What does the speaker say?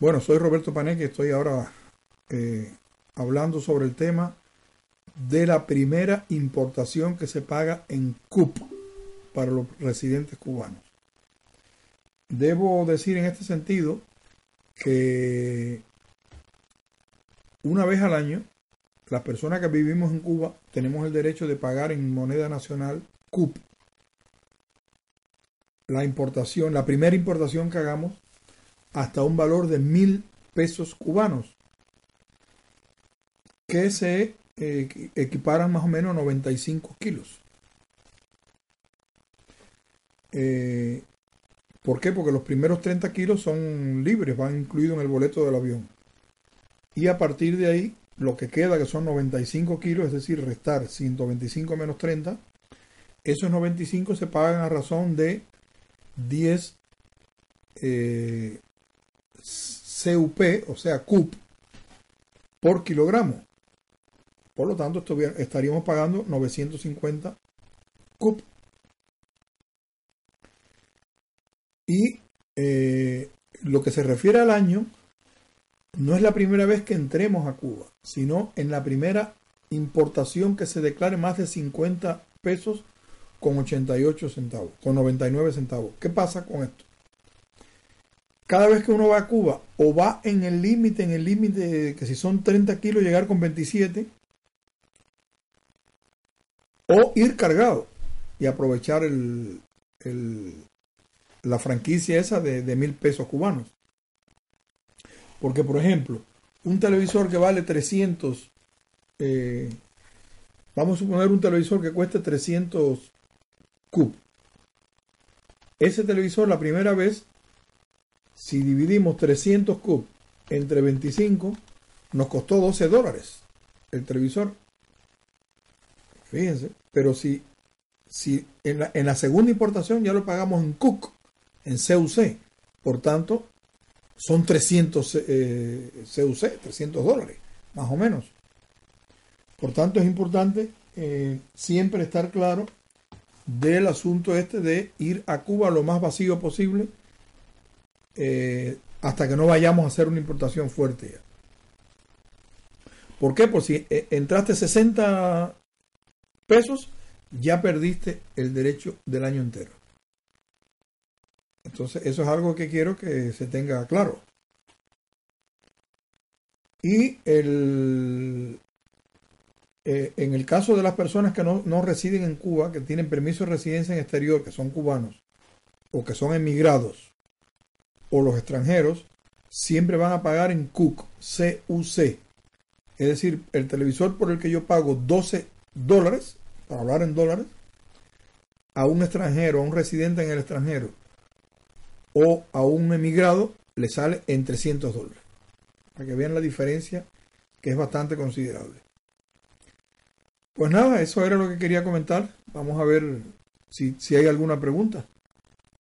Bueno, soy Roberto Paneque, estoy ahora eh, hablando sobre el tema de la primera importación que se paga en CUP para los residentes cubanos. Debo decir en este sentido que una vez al año, las personas que vivimos en Cuba tenemos el derecho de pagar en moneda nacional CUP. La importación, la primera importación que hagamos hasta un valor de mil pesos cubanos, que se eh, equiparan más o menos a 95 kilos. Eh, ¿Por qué? Porque los primeros 30 kilos son libres, van incluidos en el boleto del avión. Y a partir de ahí, lo que queda, que son 95 kilos, es decir, restar 125 menos 30, esos 95 se pagan a razón de 10 eh, CUP, o sea, CUP, por kilogramo. Por lo tanto, estaríamos pagando 950 CUP. Y eh, lo que se refiere al año, no es la primera vez que entremos a Cuba, sino en la primera importación que se declare más de 50 pesos con 88 centavos, con 99 centavos. ¿Qué pasa con esto? Cada vez que uno va a Cuba o va en el límite, en el límite que si son 30 kilos llegar con 27, o ir cargado y aprovechar el, la franquicia esa de, mil pesos cubanos. Porque, por ejemplo, un televisor que vale 300, eh, vamos a suponer un televisor que cueste 300 cub. Ese televisor la primera vez si dividimos 300 cub entre 25, nos costó 12 dólares el televisor. Fíjense, pero si, si en, la, en la segunda importación ya lo pagamos en CUC, en CUC, por tanto, son 300 eh, CUC, 300 dólares, más o menos. Por tanto, es importante eh, siempre estar claro del asunto este de ir a Cuba lo más vacío posible eh, hasta que no vayamos a hacer una importación fuerte. ¿Por qué? Por si eh, entraste 60 pesos, ya perdiste el derecho del año entero. Entonces, eso es algo que quiero que se tenga claro. Y el, eh, en el caso de las personas que no, no, residen en Cuba, que tienen permiso de residencia en exterior, que son cubanos o que son emigrados, o los extranjeros siempre van a pagar en CUC, CUC. Es decir, el televisor por el que yo pago 12 dólares, para hablar en dólares, a un extranjero, a un residente en el extranjero o a un emigrado, le sale en 300 dólares. Para que vean la diferencia, que es bastante considerable. Pues nada, eso era lo que quería comentar. Vamos a ver si, si hay alguna pregunta.